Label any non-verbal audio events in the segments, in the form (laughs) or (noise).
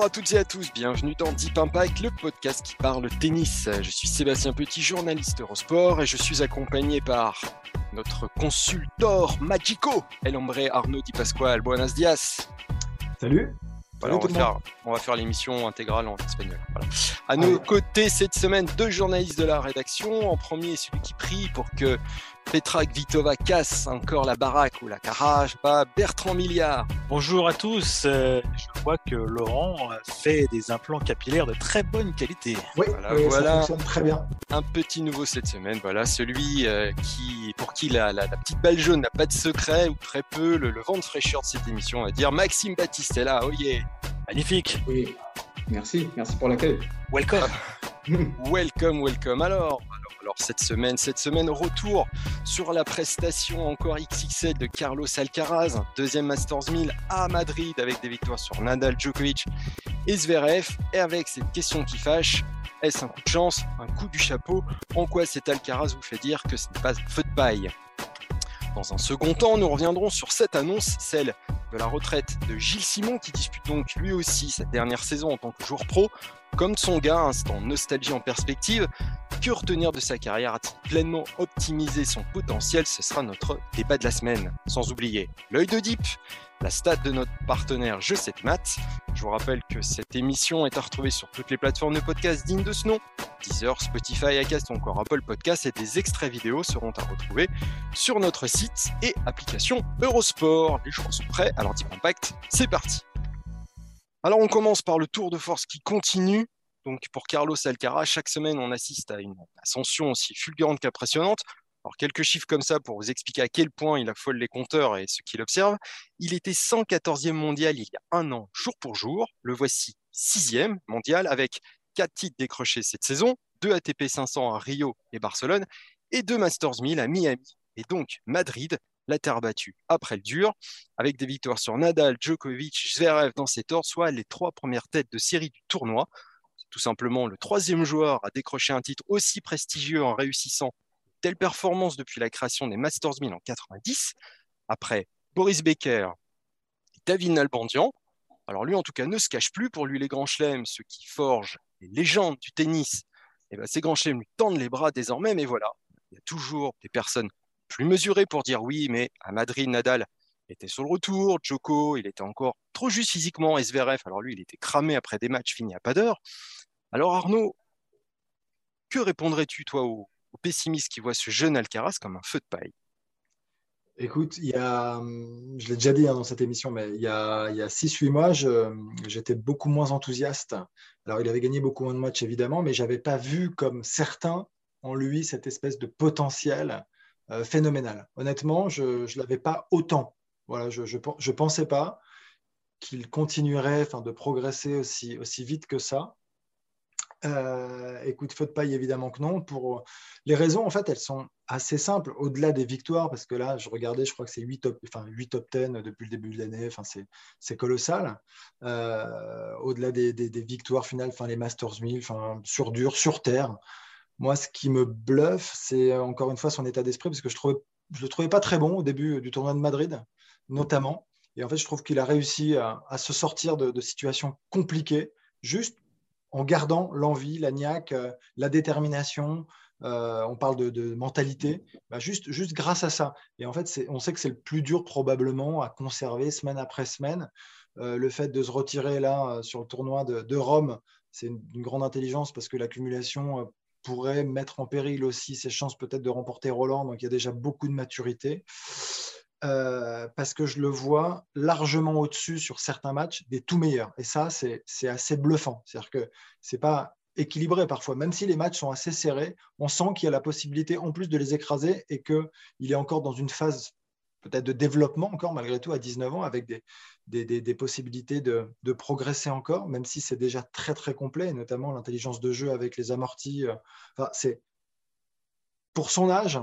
Bonjour à toutes et à tous, bienvenue dans Deep Impact, le podcast qui parle tennis. Je suis Sébastien Petit, journaliste Eurosport, et je suis accompagné par notre consultor magico, El Hombre Arnaud Di Pasquale. Buenos dias. Salut. Voilà, on, va faire, on, va faire, l'émission intégrale en espagnol. Voilà. À nos côtés cette semaine, deux journalistes de la rédaction. En premier, celui qui prie pour que Petra Kvitova casse encore la baraque ou la carage, pas Bertrand Milliard. Bonjour à tous. Euh, je vois que Laurent fait des implants capillaires de très bonne qualité. Oui, voilà, ça fonctionne très bien. Un petit nouveau cette semaine. Voilà, celui euh, qui, pour qui la, petite balle jaune n'a pas de secret ou très peu, le, vent de fraîcheur de cette émission, on va dire Maxime Baptiste est là. Oh yeah. Magnifique. Oui. Merci, merci pour l'accueil. Welcome. (laughs) welcome, welcome. Alors, alors, cette semaine, cette semaine retour sur la prestation encore XXL de Carlos Alcaraz, deuxième Masters 1000 à Madrid avec des victoires sur Nadal, Djokovic et Zverev. Et avec cette question qui fâche, est-ce un coup de chance, un coup du chapeau? En quoi cet Alcaraz vous fait dire que ce n'est pas un feu de paille? Dans un second temps, nous reviendrons sur cette annonce, celle de la retraite de Gilles Simon, qui dispute donc lui aussi sa dernière saison en tant que joueur pro. Comme son gars, instant nostalgie en perspective, que retenir de sa carrière A-t-il pleinement optimisé son potentiel? Ce sera notre débat de la semaine. Sans oublier l'œil de Deep, la stat de notre partenaire Je sais maths. Je vous rappelle que cette émission est à retrouver sur toutes les plateformes de podcast dignes de ce nom. Deezer, Spotify, Acast ou encore Apple Podcasts et des extraits vidéo seront à retrouver sur notre site et application Eurosport. Les choix sont prêts, alors Deep Impact, c'est parti alors on commence par le tour de force qui continue. Donc pour Carlos Alcaraz, chaque semaine on assiste à une ascension aussi fulgurante qu'impressionnante. Alors quelques chiffres comme ça pour vous expliquer à quel point il affole les compteurs et ceux qui l'observent. Il était 114e mondial il y a un an, jour pour jour. Le voici 6e mondial avec 4 titres décrochés cette saison, 2 ATP 500 à Rio et Barcelone et 2 Masters 1000 à Miami et donc Madrid la terre battue après le dur, avec des victoires sur Nadal, Djokovic, Zverev dans cet ordre, soit les trois premières têtes de série du tournoi. Tout simplement le troisième joueur à décrocher un titre aussi prestigieux en réussissant telle performance depuis la création des Masters 1000 en 90, après Boris Becker et David Nalbandian. Alors lui, en tout cas, ne se cache plus. Pour lui, les grands chelems, ceux qui forgent les légendes du tennis, eh ben, ces grands chelems lui tendent les bras désormais. Mais voilà, il y a toujours des personnes plus mesuré pour dire oui, mais à Madrid, Nadal était sur le retour, Djoko, il était encore trop juste physiquement, Zverev, alors lui, il était cramé après des matchs finis à pas d'heure. Alors Arnaud, que répondrais-tu, toi, aux, pessimistes qui voient ce jeune Alcaraz comme un feu de paille? Écoute, il y a, je l'ai déjà dit hein, dans cette émission, mais il y a, 6-8 mois, j'étais beaucoup moins enthousiaste. Alors, il avait gagné beaucoup moins de matchs, évidemment, mais je n'avais pas vu comme certains en lui cette espèce de potentiel euh, phénoménal. Honnêtement, je ne l'avais pas autant. Voilà, je ne pensais pas qu'il continuerait de progresser aussi, aussi vite que ça. Euh, écoute, feu de paille, évidemment que non. Pour les raisons, en fait, elles sont assez simples, au-delà des victoires, parce que là, je regardais, je crois que c'est 8 top, enfin, 8 top 10 depuis le début de l'année, enfin, c'est colossal. Euh, au-delà des, des, des, victoires finales, enfin, les Masters 1000, enfin, sur dur, sur terre, moi, ce qui me bluffe, c'est euh, encore une fois son état d'esprit, parce que je ne le trouvais pas très bon au début du tournoi de Madrid, notamment. Et en fait, je trouve qu'il a réussi à, se sortir de, situations compliquées, juste en gardant l'envie, la niaque, euh, la détermination. Euh, on parle de, mentalité, bah, juste, juste grâce à ça. Et en fait, on sait que c'est le plus dur probablement à conserver semaine après semaine. le fait de se retirer là sur le tournoi de, Rome, c'est une, grande intelligence parce que l'accumulation pourrait mettre en péril aussi ses chances peut-être de remporter Roland. Donc il y a déjà beaucoup de maturité. Euh, parce que je le vois largement au-dessus sur certains matchs des tout meilleurs. Et ça, c'est assez bluffant. C'est-à-dire que ce n'est pas équilibré parfois. Même si les matchs sont assez serrés, on sent qu'il y a la possibilité en plus de les écraser et qu'il est encore dans une phase peut-être de développement encore malgré tout à 19 ans avec des, des, possibilités de, progresser encore, même si c'est déjà très très complet, notamment l'intelligence de jeu avec les amortis. Euh, enfin, c'est pour son âge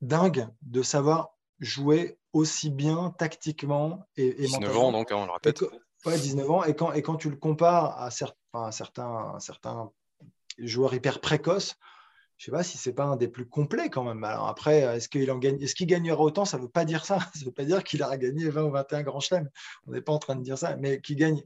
dingue de savoir jouer aussi bien tactiquement et, 19 ans donc, hein, on le répète. Ouais, 19 ans. Et quand, et quand tu le compares à, certains, certains, certains joueurs hyper précoces, je sais pas si c'est pas un des plus complets quand même. Alors après, est-ce qu'il en gagne, est-ce qu'il gagnera autant? Ça ne veut pas dire ça. (laughs) Ça ne veut pas dire qu'il aura gagné 20 ou 21 grands chelems. On n'est pas en train de dire ça, mais qu'il gagne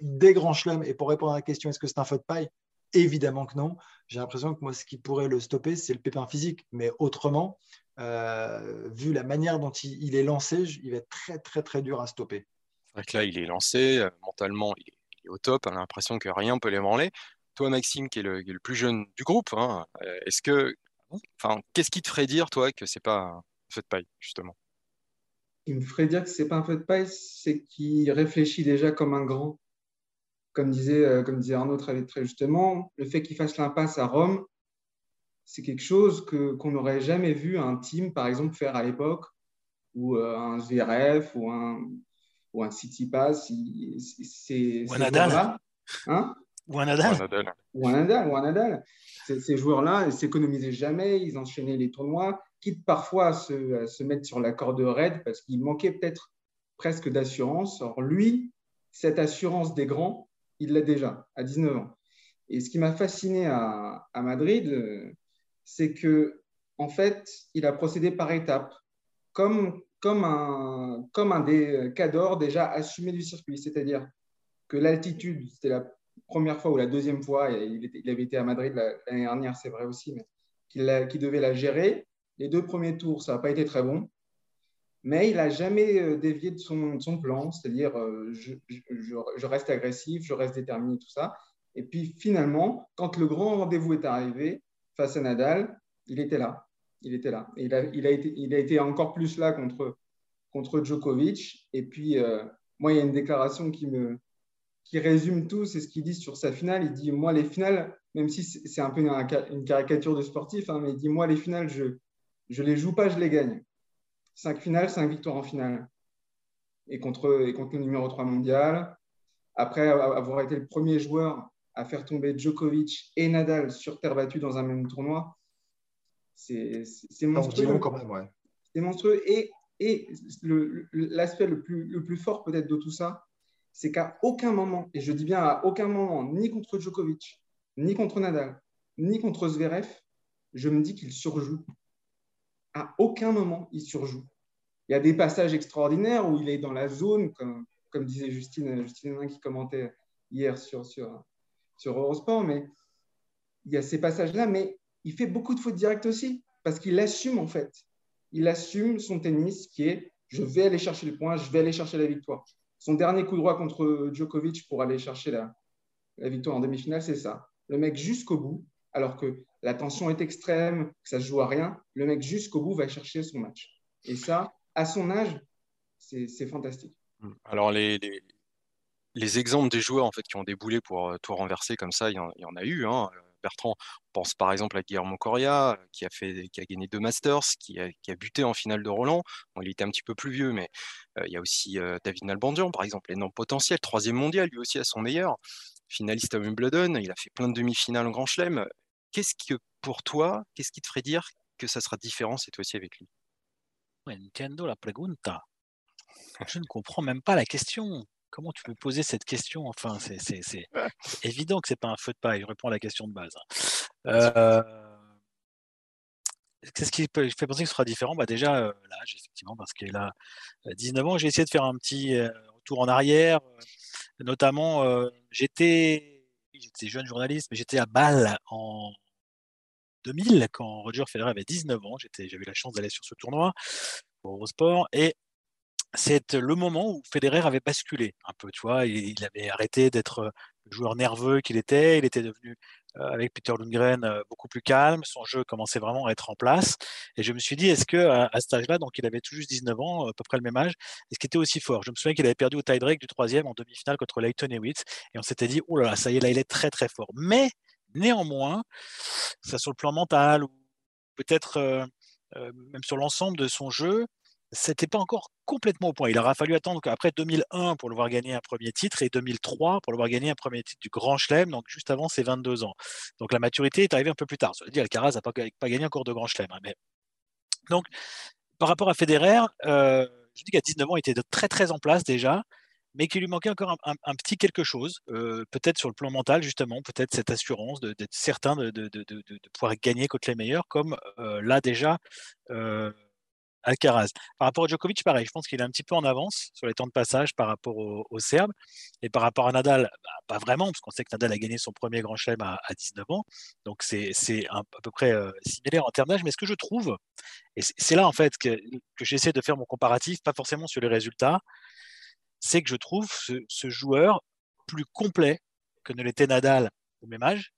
des grands chelems. Et pour répondre à la question, est-ce que c'est un feu de paille? Évidemment que non. J'ai l'impression que moi, ce qui pourrait le stopper, c'est le pépin physique. Mais autrement, euh, vu la manière dont il, est lancé, il va être très, très, très dur à stopper. C'est vrai que là, il est lancé, euh, mentalement, il est, au top, on a l'impression que rien ne peut l'ébranler. Toi, Maxime, qui est le, plus jeune du groupe, hein, euh, est-ce que, enfin, qu'est-ce qui te ferait dire, toi, que c'est pas un feu de paille, justement? Il me ferait dire que c'est pas un feu de paille, c'est qu'il réfléchit déjà comme un grand comme disait, euh, comme disait Arnaud très, très justement, le fait qu'il fasse l'impasse à Rome, c'est quelque chose que, qu'on n'aurait jamais vu un team, par exemple, faire à l'époque, ou euh, un ZRF, ou un, ou un City Pass. C'est, ou un Nadal. Hein? Ou un Nadal. Ou un Nadal. Ou un Nadal. Ces, joueurs-là, ils s'économisaient jamais, ils enchaînaient les tournois, quitte parfois à se, à se mettre sur la corde raide parce qu'il manquait peut-être presque d'assurance. Or, lui, cette assurance des grands, il l'a déjà à 19 ans. Et ce qui m'a fasciné à, Madrid, euh, c'est que en fait, il a procédé par étapes, comme, comme, un, comme un des cadors déjà assumé du circuit. C'est-à-dire que l'altitude, c'était la première fois ou la deuxième fois, il, avait été à Madrid l'année dernière, c'est vrai aussi, mais qu'il devait la gérer. Les deux premiers tours, ça n'a pas été très bon mais il n'a jamais euh, dévié de son, plan, c'est-à-dire euh, je, reste agressif, je reste déterminé, tout ça. Et puis finalement, quand le grand rendez-vous est arrivé face à Nadal, il était là. Il était là. Il, a, il, a été, il a été encore plus là contre, contre Djokovic. Et puis, euh, moi, il y a une déclaration qui, me, qui résume tout, c'est ce qu'il dit sur sa finale. Il dit, moi, les finales, même si c'est un peu une, caricature de sportif, hein, mais il dit, moi, les finales, je ne les joue pas, je les gagne. 5 finales, 5 victoires en finale. Et contre, et contre le numéro 3 mondial. Après avoir été le premier joueur à faire tomber Djokovic et Nadal sur terre battue dans un même tournoi, c'est monstrueux. quand même, ouais. C'est monstrueux. Et, et l'aspect le, plus, le plus fort peut-être de tout ça, c'est qu'à aucun moment, et je dis bien à aucun moment, ni contre Djokovic, ni contre Nadal, ni contre Zverev, je me dis qu'il surjoue à aucun moment il surjoue. Il y a des passages extraordinaires où il est dans la zone, comme, disait Justine, Justine qui commentait hier sur, sur, sur Eurosport, mais il y a ces passages-là, mais il fait beaucoup de fautes directes aussi, parce qu'il assume en fait. Il assume son tennis qui est je vais aller chercher le point, je vais aller chercher la victoire. Son dernier coup droit contre Djokovic pour aller chercher la, victoire en demi-finale, c'est ça. Le mec jusqu'au bout, alors que la tension est extrême, que ça se joue à rien, le mec jusqu'au bout va chercher son match. Et ça, à son âge, c'est fantastique. Alors les, les, exemples des joueurs en fait qui ont déboulé pour euh, tout renverser comme ça, il y en, a eu. Hein. Bertrand, pense par exemple à Guillermo Coria, qui a, fait, qui a gagné deux Masters, qui a, buté en finale de Roland. il était un petit peu plus vieux, mais euh, il y a aussi euh, David Nalbandian, par exemple, énorme potentiel, troisième mondial, lui aussi à son meilleur, finaliste à Wimbledon, il a fait plein de demi-finales en Grand Chelem qu'est-ce que pour toi, qu'est-ce qui te ferait dire que ça sera différent cette fois-ci avec lui? Je ne comprends même pas la question. Comment tu peux poser cette question Enfin, c'est évident que c'est pas un feu de paille. Je réponds à la question de base. Hein. Euh, qu'est-ce qui fait penser que ce sera différent? Bah Déjà, euh, l'âge, effectivement, parce qu'il a 19 ans. J'ai essayé de faire un petit euh, retour en arrière. Notamment, j'étais j'étais jeune journaliste, mais j'étais à Bâle en 2000, quand Roger Federer avait 19 ans. J'avais eu la chance d'aller sur ce tournoi pour Eurosport. Et c'est le moment où Federer avait basculé un peu, tu vois? Il, avait arrêté d'être le joueur nerveux qu'il était. Il était devenu, euh, avec Peter Lundgren, euh, beaucoup plus calme. Son jeu commençait vraiment à être en place. Et je me suis dit, est-ce que à, cet âge-là, donc il avait tout juste 19 ans, à peu près le même âge, est-ce qu'il était aussi fort? Je me souviens qu'il avait perdu au tie-break du troisième en demi-finale contre Leighton Hewitt. Et on s'était dit, oh là là, ça y est, là, il est très très fort. Mais Néanmoins, ça sur le plan mental ou peut-être euh, euh, même sur l'ensemble de son jeu, c'était pas encore complètement au point. Il aura fallu attendre après 2001 pour le voir gagner un premier titre et 2003 pour le voir gagner un premier titre du Grand Chelem, donc juste avant ses 22 ans. Donc la maturité est arrivée un peu plus tard. Cela dit, Alcaraz n'a pas, gagné encore de Grand Chelem. Hein, mais... Donc, par rapport à Federer, euh, je dis qu'à 19 ans, il était très très en place déjà. mais qu'il lui manquait encore un, petit quelque chose, euh, peut-être sur le plan mental, justement, peut-être cette assurance d'être certain de, pouvoir gagner contre les meilleurs, comme euh, là déjà Alcaraz. Par rapport à Djokovic, pareil, je pense qu'il est un petit peu en avance sur les temps de passage par rapport aux Serbes. Et par rapport à Nadal, bah, pas vraiment, parce qu'on sait que Nadal a gagné son premier grand chelem à, 19 ans. Donc c'est à peu près similaire en termes d'âge. Mais ce que je trouve, et c'est là en fait que j'essaie de faire mon comparatif, pas forcément sur les résultats, c'est que je trouve ce, joueur plus complet que ne l'était Nadal au même âge.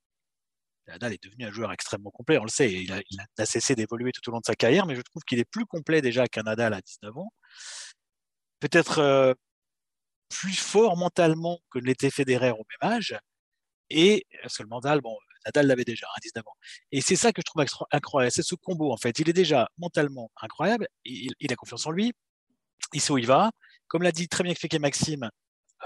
Nadal est devenu un joueur extrêmement complet, on le sait, il a, cessé d'évoluer tout au long de sa carrière, mais je trouve qu'il est plus complet déjà qu'un Nadal à 19 ans. Peut-être euh, plus fort mentalement que l'était Federer au même âge. Et parce que le bon, Nadal l'avait déjà à 19 ans. Et c'est ça que je trouve incroyable, c'est ce combo en fait. Il est déjà mentalement incroyable, il, a confiance en lui, il sait où il va, comme l'a dit très bien Feke Maxime,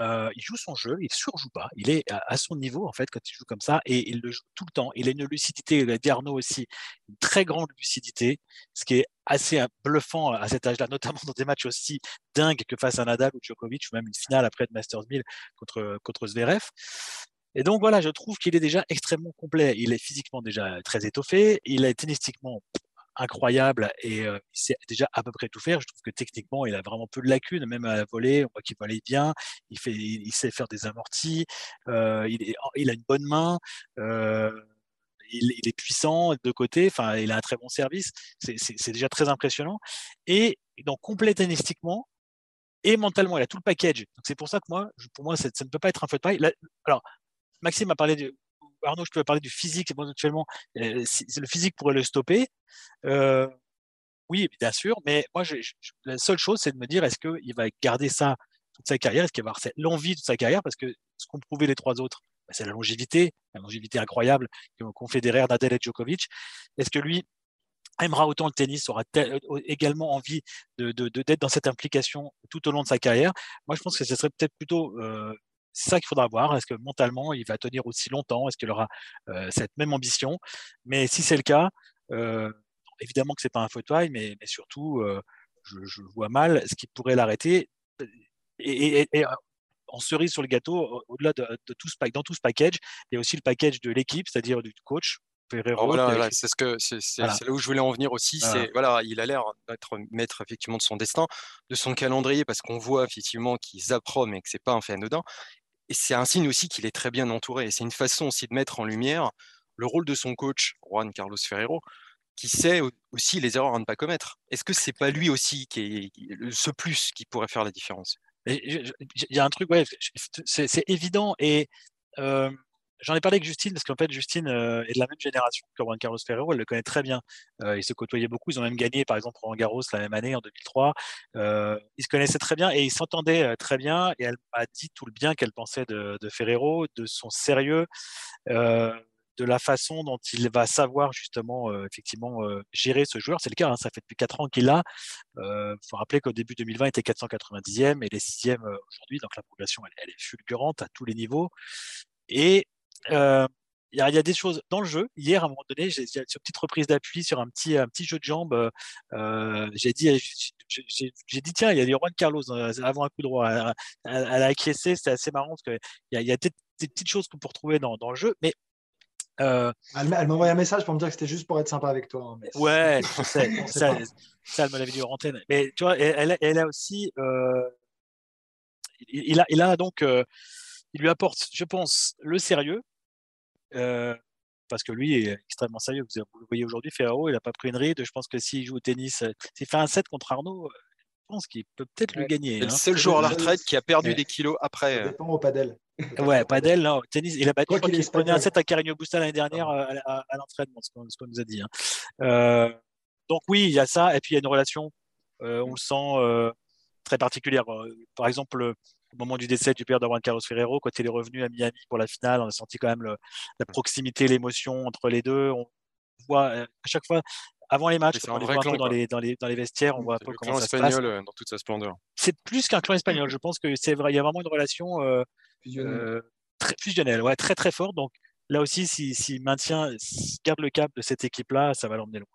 euh, il joue son jeu, il surjoue pas, il est à, son niveau en fait quand il joue comme ça et il le joue tout le temps. Il a une lucidité, il a dit Arnaud aussi, une très grande lucidité, ce qui est assez bluffant à cet âge-là, (laughs) notamment dans des matchs aussi dingues que face à Nadal ou Djokovic ou même une finale après de Masters 1000 contre, contre Zverev. Et donc voilà, je trouve qu'il est déjà extrêmement complet. Il est physiquement déjà très étoffé, il est tennistiquement incroyable et il sait déjà à peu près tout faire. Je trouve que techniquement, il a vraiment peu de lacunes, même à la volée, on voit qu'il volait bien, il, fait, il, sait faire des amortis, il, il, a une bonne main. Il, est puissant de côté, enfin, il a un très bon service, c'est déjà très impressionnant. Et donc, complet tennistiquement et mentalement, il a tout le package. C'est pour ça que moi, pour moi, ça, ne peut pas être un feu de paille. alors, Maxime a parlé de, Arnaud, je peux parler du physique éventuellement. Euh, le physique pourrait le stopper. Euh, oui, bien sûr, mais moi, la seule chose, c'est de me dire est-ce qu'il va garder ça toute sa carrière? Est-ce qu'il va avoir l'envie de sa carrière? Parce que ce qu'ont prouvé les trois autres, bah, c'est la longévité, la longévité incroyable qu'ont Federer, Nadal et Djokovic. Est-ce que lui aimera autant le tennis, aura euh, également envie d'être dans cette implication tout au long de sa carrière? Moi, je pense que ce serait peut-être plutôt c'est ça qu'il faudra voir. Est-ce que mentalement, il va tenir aussi longtemps? Est-ce qu'il aura cette même ambition? Mais si c'est le cas, évidemment que ce n'est pas un fauteuil, mais, mais surtout, je, vois mal ce qui pourrait l'arrêter. Et, en cerise sur le gâteau, au-delà de, tout ce, dans tout ce package, il y a aussi le package de l'équipe, c'est-à-dire du coach, voilà, c'est ce que c'est là où je voulais en venir aussi. C'est voilà, il a l'air d'être maître effectivement de son destin, de son calendrier, parce qu'on voit effectivement qu'il zappro, mais que c'est pas un fait anodin. Et c'est un signe aussi qu'il est très bien entouré. C'est une façon aussi de mettre en lumière le rôle de son coach, Juan Carlos Ferrero, qui sait aussi les erreurs à ne pas commettre. Est-ce que c'est pas lui aussi qui est ce plus qui pourrait faire la différence? Il y a un truc, ouais, c'est évident. Et euh, J'en ai parlé avec Justine parce qu'en fait, Justine euh, est de la même génération que Juan Carlos Ferrero. Elle le connaît très bien. Euh, ils se côtoyaient beaucoup. Ils ont même gagné, par exemple, Roland Garros la même année, en 2003. Euh, ils se connaissaient très bien et ils s'entendaient très bien. Et elle m'a dit tout le bien qu'elle pensait de, Ferrero, de son sérieux, de la façon dont il va savoir justement, effectivement, gérer ce joueur. C'est le cas. Hein, ça fait depuis 4 ans qu'il l'a. Il faut rappeler qu'au début 2020, il était 490e et les 6e aujourd'hui. Donc la progression, elle, elle est fulgurante à tous les niveaux. Et euh, il y, a des choses dans le jeu. Hier, à un moment donné, j'ai une petite reprise d'appui sur un petit, un petit jeu de jambes. Euh, euh, j'ai dit, j'ai dit, tiens, il y a des Juan Carlos avant un coup droit. Elle, a acquiescé, c'était assez marrant parce qu'il y a, il y a des, petites choses qu'on peut retrouver dans, dans le jeu. Mais elle, m'a envoyé un message pour me dire que c'était juste pour être sympa avec toi. Hein, ouais, je sais. (laughs) ça, ça, elle me l'avait dit en antenne. Mais tu vois, elle, elle a aussi. il, a, il a donc. il lui apporte, je pense, le sérieux, euh, parce que lui est extrêmement sérieux. Vous, le voyez aujourd'hui, Ferraro, il n'a pas pris une ride. Je pense que s'il joue au tennis, euh, s'il fait un set contre Arnaud, euh, je pense qu'il peut peut-être le gagner. C'est le hein. seul joueur à la retraite qui a perdu des kilos après. Ça dépend au padel. (laughs) Ouais, padel, non, tennis. Il a battu, il prenait un set à Carigno Busta l'année dernière à, l'entraînement, ce qu'on nous a dit. Hein. donc oui, il y a ça. Et puis il y a une relation, on le sent très particulière. Par exemple, au moment du décès du père de Juan Carlos Ferrero, quand il est revenu à Miami pour la finale, on a senti quand même la proximité, l'émotion entre les deux. On voit euh, à chaque fois, avant les matchs, on les voit dans, les, dans, les, dans, les, vestiaires, on voit un peu comment ça se passe. Euh, dans toute sa splendeur. C'est plus qu'un clan espagnol. Je pense que c'est vrai. Il y a vraiment une relation euh, très fusionnelle, ouais, très très forte. Donc là aussi, s'il si, maintient, garde le cap de cette équipe-là, ça va l'emmener loin.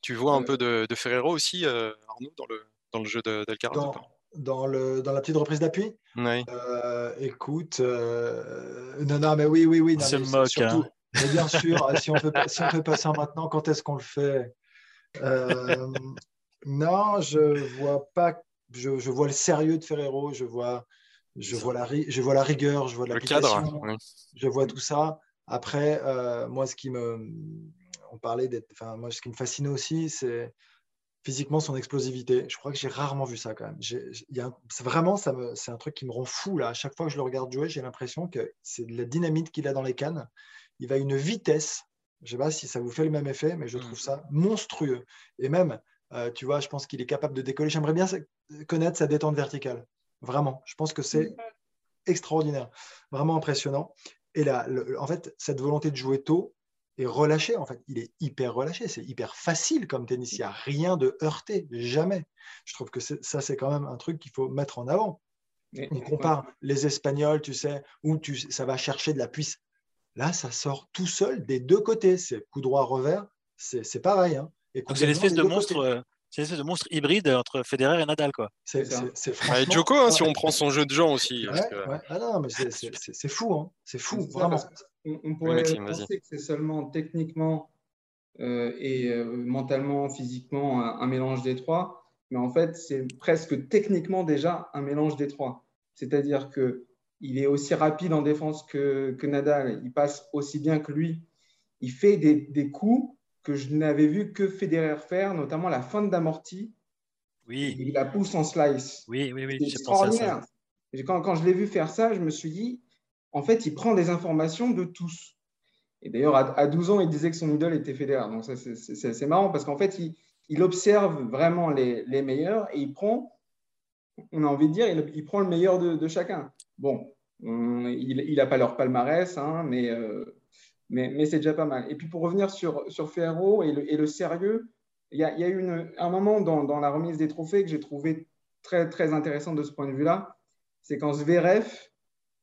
Tu vois un peu de, de Ferrero aussi, Arnaud, dans le, dans le jeu d'Alcaraz dans, le, dans la petite reprise d'appui Oui. Euh, écoute, euh, non, non, mais oui, oui, oui. non, C'est mais moque, surtout- hein. mais bien (laughs) sûr, si on fait, si on fait pas ça maintenant, quand est-ce qu'on le fait? Euh, Non, je vois pas. Je, je vois le sérieux de Ferrero, je vois, je vois la, ri- je vois la rigueur, je vois Le cadre. oui. je vois tout ça. Après, euh, moi, ce qui me, on parlait d'être, enfin, moi, ce qui me fascinait aussi, c'est physiquement son explosivité. Je crois que j'ai rarement vu ça quand même. Y a vraiment, ça me, c'est un truc qui me rend fou là. À chaque fois que je le regarde jouer, j'ai l'impression que c'est de la dynamite qu'il a dans les cannes. Il va à une vitesse. Je sais pas si ça vous fait le même effet, mais je Mm. trouve ça monstrueux. Et même, euh, tu vois, je pense qu'il est capable de décoller. J'aimerais bien connaître sa détente verticale. Vraiment. Je pense que c'est extraordinaire, vraiment impressionnant. Et là, le- en fait, cette volonté de jouer tôt est relâchée. En fait, il est hyper relâché. C'est hyper facile comme tennis. Il n'y a rien de heurté, jamais. Je trouve que ça, c'est quand même un truc qu'il faut mettre en avant. On compare les Espagnols, tu sais, où tu, ça va chercher de la puissance. Là, ça sort tout seul des deux côtés. C'est coup droit revers. C'est c'est pareil. hein. Et Donc c'est l'espèce de monstre, côtés. C'est l'espèce de monstre hybride entre Federer et Nadal, quoi. C'est Ouais, franchement- Djoko, hein, si on prend son jeu de gens aussi. parce Ouais, que- ouais. Ah non, mais c'est- fou, hein. c'est fou, ça, On, on pourrait Maxime, penser que c'est seulement techniquement euh, et euh, mentalement, physiquement, un, un mélange des trois, mais en fait, c'est presque techniquement déjà un mélange des trois. C'est-à-dire que il est aussi rapide en défense que, que Nadal, il passe aussi bien que lui. Il fait des, des coups que je n'avais vu que Federer faire, notamment la fin d'amorti. Oui, Il la pousse en slice. oui, oui, oui. Extraordinaire. Quand, quand je l'ai vu faire ça, je me suis dit, en fait, il prend des informations de tous. Et d'ailleurs, à, à 12 ans, il disait que son idole était Federer. Donc, c'est- marrant parce qu'en fait, il, il observe vraiment les, les meilleurs et il prend, on a envie de dire, il, il prend le meilleur de, de chacun. Bon, on- il n'a pas leur palmarès, hein, mais, euh, mais, mais c'est déjà pas mal. Et puis, pour revenir sur, sur Ferro et le, et le sérieux, il y a, y a eu une- un moment dans, dans la remise des trophées que j'ai trouvé très, très intéressant de ce point de vue-là. C'est quand Zverev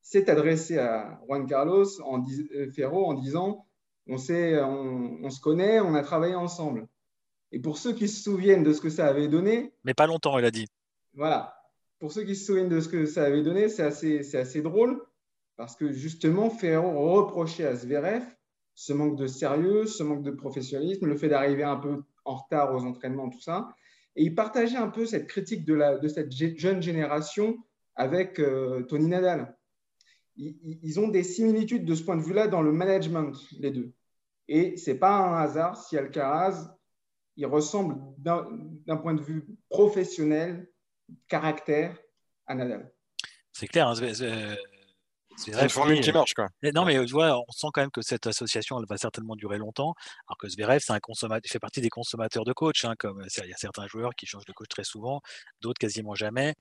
s'est adressé à Juan Carlos en dis- euh, Ferro en disant on, sait, on, on se connaît, on a travaillé ensemble. Et pour ceux qui se souviennent de ce que ça avait donné, Mais pas longtemps, il a dit. voilà, pour ceux qui se souviennent de ce que ça avait donné, c'est assez, assez drôle parce que justement, Ferro reprochait à Zverev ce manque de sérieux, ce manque de professionnalisme, le fait d'arriver un peu en retard aux entraînements, tout ça. Et il partageait un peu cette critique de, cette jeune génération avec euh, Tony Nadal. Ils, ont des similitudes de ce point de vue-là dans le management, les deux. Et c'est pas un hasard si Alcaraz, il ressemble d'un point de vue professionnel, caractère, à Nadal. C'est clair. hein, C'est une formule qui marche, quoi. Non, mais euh, tu vois, on sent quand même que cette association, elle va certainement durer longtemps. Alors que Zverev, c'est un consommateur, il fait partie des consommateurs de coach. Hein, comme il y a certains joueurs qui changent de coach très souvent, d'autres quasiment jamais.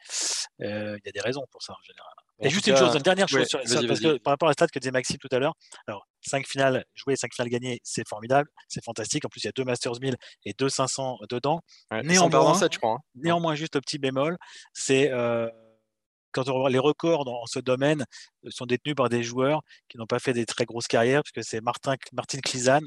Euh, il y a des raisons pour ça en général. Et juste une chose, une dernière chose ouais, sur ça, vas-y, parce que par rapport à la stat que disait Maxime tout à l'heure, alors 5 finales jouées, 5 finales gagnées, c'est formidable, c'est fantastique. En plus, il y a deux Masters 1000 et deux 500 dedans. Ouais, Néanmoins- je crois. hein. Néanmoins, juste le petit bémol, c'est euh, quand on voit les records dans ce domaine euh, sont détenus par des joueurs qui n'ont pas fait des très grosses carrières, puisque c'est Martin, Martin Klizan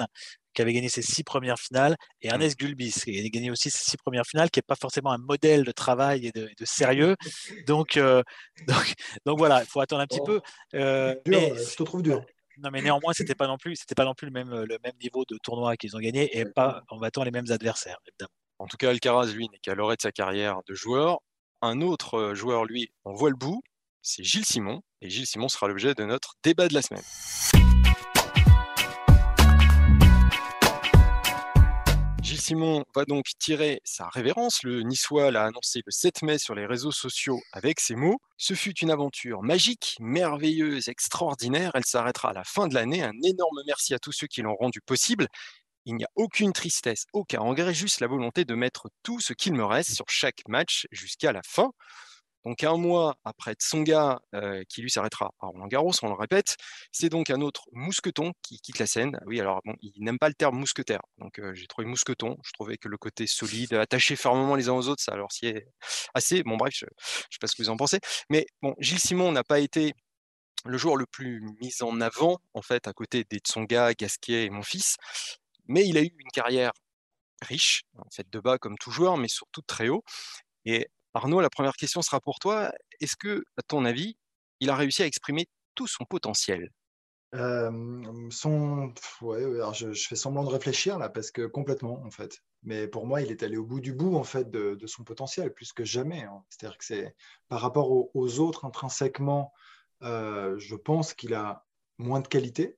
qui avait gagné ses six premières finales et Ernest Gulbis qui a gagné aussi ses six premières finales, qui n'est pas forcément un modèle de travail et de, et de sérieux. (laughs) Donc, euh, donc, donc voilà, il faut attendre un petit Oh. peu. Euh, Dur, mais- je te trouve dur. (laughs) non, mais néanmoins, c'était pas non plus, c'était pas non plus le même, le même niveau de tournoi qu'ils ont gagné et pas en battant les mêmes adversaires, évidemment. En tout cas, Alcaraz, lui, n'est qu'à l'orée de sa carrière de joueur. Un autre euh, joueur, lui, on voit le bout, c'est Gilles Simon. Et Gilles Simon sera l'objet de notre débat de la semaine. Gilles Simon va donc tirer sa révérence. Le Niçois l'a annoncé le 7 mai sur les réseaux sociaux avec ces mots. Ce fut une aventure magique, merveilleuse, extraordinaire. Elle s'arrêtera à la fin de l'année. Un énorme merci à tous ceux qui l'ont rendu possible. Il n'y a aucune tristesse, aucun regret, juste la volonté de mettre tout ce qu'il me reste sur chaque match jusqu'à la fin. Donc un mois après Tsonga, euh, qui lui s'arrêtera à Roland Garros, on le répète, c'est donc un autre mousqueton qui quitte la scène. Oui, alors bon, il n'aime pas le terme mousquetaire, donc euh, j'ai trouvé mousqueton. Je trouvais que le côté solide, attaché fermement les uns aux autres, ça s'y est assez. Bon bref, je ne sais pas ce que vous en pensez, mais bon, Gilles Simon n'a pas été le joueur le plus mis en avant en fait à côté des Tsonga, Gasquet et mon fils, mais il a eu une carrière riche, en fait de bas comme tout joueur, mais surtout très haut. Et Arnaud, la première question sera pour toi. Est-ce que, à ton avis, il a réussi à exprimer tout son potentiel? Son, ouais, alors je, fais semblant de réfléchir là parce que complètement en fait. Mais pour moi, il est allé au bout du bout en fait de, son potentiel plus que jamais. Hein. C'est-à-dire que c'est par rapport aux, autres intrinsèquement, je pense qu'il a moins de qualité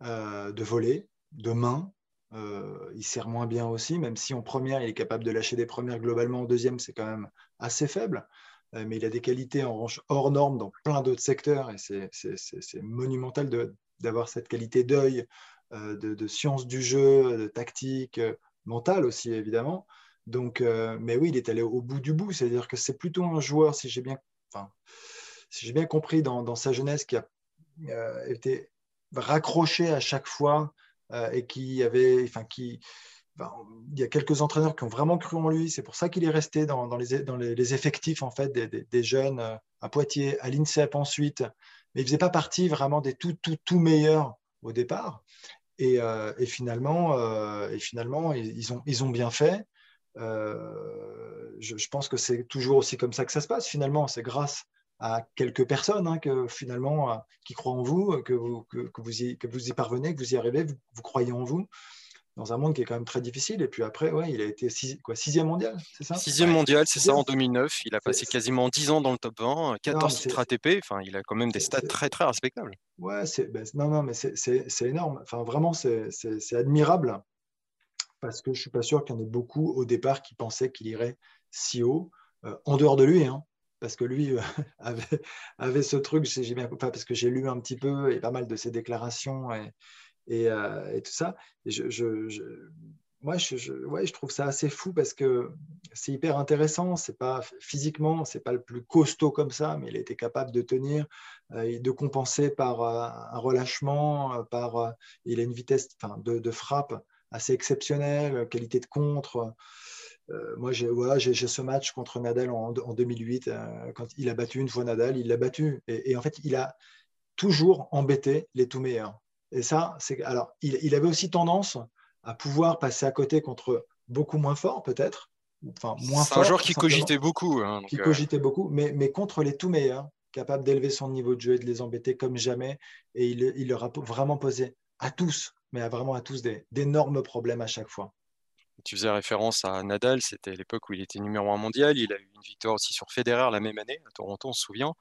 de voler, de main. Il sert moins bien aussi, même si en première, il est capable de lâcher des premières globalement. En deuxième, c'est quand même assez faible. Euh, mais il a des qualités en revanche hors normes dans plein d'autres secteurs et c'est monumental d'avoir cette qualité d'œil, euh, de, science du jeu, de tactique, euh, mentale aussi évidemment. Donc, mais oui, il est allé au bout du bout, c'est-à-dire que c'est plutôt un joueur, si j'ai bien, enfin, si bien compris dans, sa jeunesse, qui a été raccroché à chaque fois et qui avait, enfin, qui, il y a quelques entraîneurs qui ont vraiment cru en lui. C'est pour ça qu'il est resté dans, les, effectifs en fait des, jeunes euh, à Poitiers, à l'INSEP ensuite. Mais il faisait pas partie vraiment des tout, tout, tout meilleurs au départ. Et, euh, finalement, euh, et finalement ils, ont, ils ont bien fait. je, pense que c'est toujours aussi comme ça que ça se passe. Finalement, c'est grâce à quelques personnes hein, que finalement qui croient en vous, que vous, que, vous, y, que vous y parvenez, que vous y arrivez, vous croyez en vous dans un monde qui est quand même très difficile. Et puis après, ouais, il a été quoi, sixième mondial, c'est ça? Sixième mondial, c'est ça, en 2009. Il a passé quasiment 10 ans dans le top 20, 14 titres ATP. Enfin, il a quand même des stats très, très respectables. Ouais, ben, non, non, mais c'est énorme. Enfin, vraiment, c'est admirable parce que je suis pas sûr qu'il y en ait beaucoup au départ qui pensaient qu'il irait si haut, euh, en dehors de lui, hein, parce que lui euh, (laughs) avait, ce truc, bien, parce que j'ai lu un petit peu et pas mal de ses déclarations et, euh, tout ça. moi, je, trouve ça assez fou parce que c'est hyper intéressant. C'est pas physiquement, c'est pas le plus costaud comme ça, mais il été capable de tenir euh, de compenser par un relâchement, par il a une vitesse de, de, frappe assez exceptionnelle, qualité de contre. Moi, j'ai voilà, ce match contre Nadal en, 2008, quand il a battu une fois Nadal, il l'a battu. Et, et, en fait, il a toujours embêté les tout meilleurs. Et ça, c'est alors il, avait aussi tendance à pouvoir passer à côté contre beaucoup moins fort, peut-être. Enfin, moins fort. un joueur qui cogitait beaucoup. Hein, qui euh. cogitait beaucoup, mais, mais contre les tout meilleurs, capable d'élever son niveau de jeu et de les embêter comme jamais. Et il, il leur a vraiment posé à tous, mais à vraiment à tous, d'énormes problèmes à chaque fois. Tu faisais référence à Nadal, c'était l'époque où il était numéro un mondial. Il a eu une victoire aussi sur Federer la même année, à Toronto, on se souvient.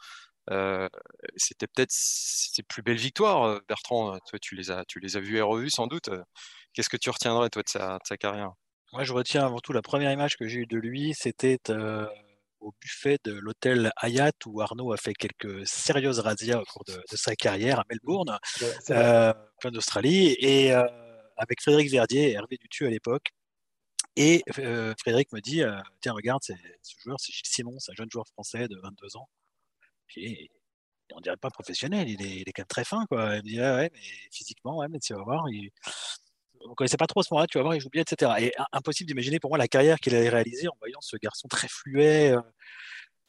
Euh, c'était peut-être ses plus belles victoires, euh, Bertrand. Toi, tu les as, tu les as vues et revues sans doute. Qu'est-ce que tu retiendrais, toi, de sa, carrière? Moi, je retiens avant tout la première image que j'ai eue de lui, c'était euh, au buffet de l'hôtel Hayat, où Arnaud a fait quelques sérieuses razzias au cours de, sa carrière à Melbourne, plein d'Australie, et avec Frédéric Verdier et Hervé Dutu à l'époque. Et Frédéric me dit Tiens, regarde, ce joueur, c'est Gilles Simon, c'est un jeune joueur français de 22 ans on dirait pas professionnel, il est, quand même très fin, quoi. Il me dit, ouais, mais physiquement, ouais, mais tu vas voir, il... on connaissait pas trop ce moment-là, tu vas voir, il joue bien, etc. Et impossible d'imaginer pour moi la carrière qu'il allait réaliser en voyant ce garçon très fluet. Euh,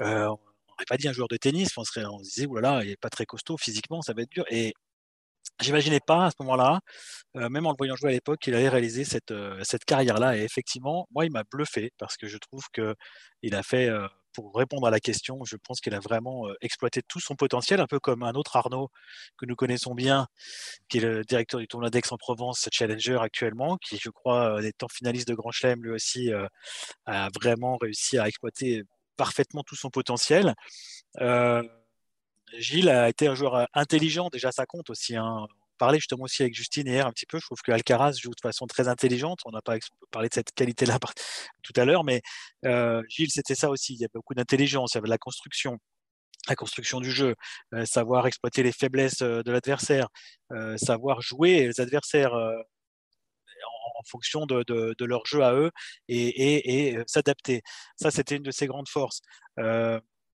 euh, on n'aurait pas dit un joueur de tennis, on, serait, on se disait, oulala, il est pas très costaud physiquement, ça va être dur. Et j'imaginais pas à ce moment-là, euh, même en le voyant jouer à l'époque, qu'il allait réaliser cette, cette carrière-là. Et effectivement, moi, il m'a bluffé parce que je trouve qu'il a fait pour répondre à la question, je pense qu'il a vraiment exploité tout son potentiel, un peu comme un autre Arnaud que nous connaissons bien, qui est le directeur du tournoi d'Aix-en-Provence, Challenger actuellement, qui, je crois, étant finaliste de Grand Chelem, lui aussi, a vraiment réussi à exploiter parfaitement tout son potentiel. Gilles a été un joueur intelligent, déjà ça compte aussi. Hein parlais justement aussi avec Justine hier un petit peu. Je trouve que Alcaraz joue de façon très intelligente. On n'a pas parlé de cette qualité-là tout à l'heure, mais euh, Gilles, c'était ça aussi. Il y avait beaucoup d'intelligence, il y avait de la construction la construction du jeu, euh, savoir exploiter les faiblesses euh, de l'adversaire, savoir jouer les adversaires en, fonction de, leur jeu à eux et, s'adapter. Ça, c'était une de ses grandes forces.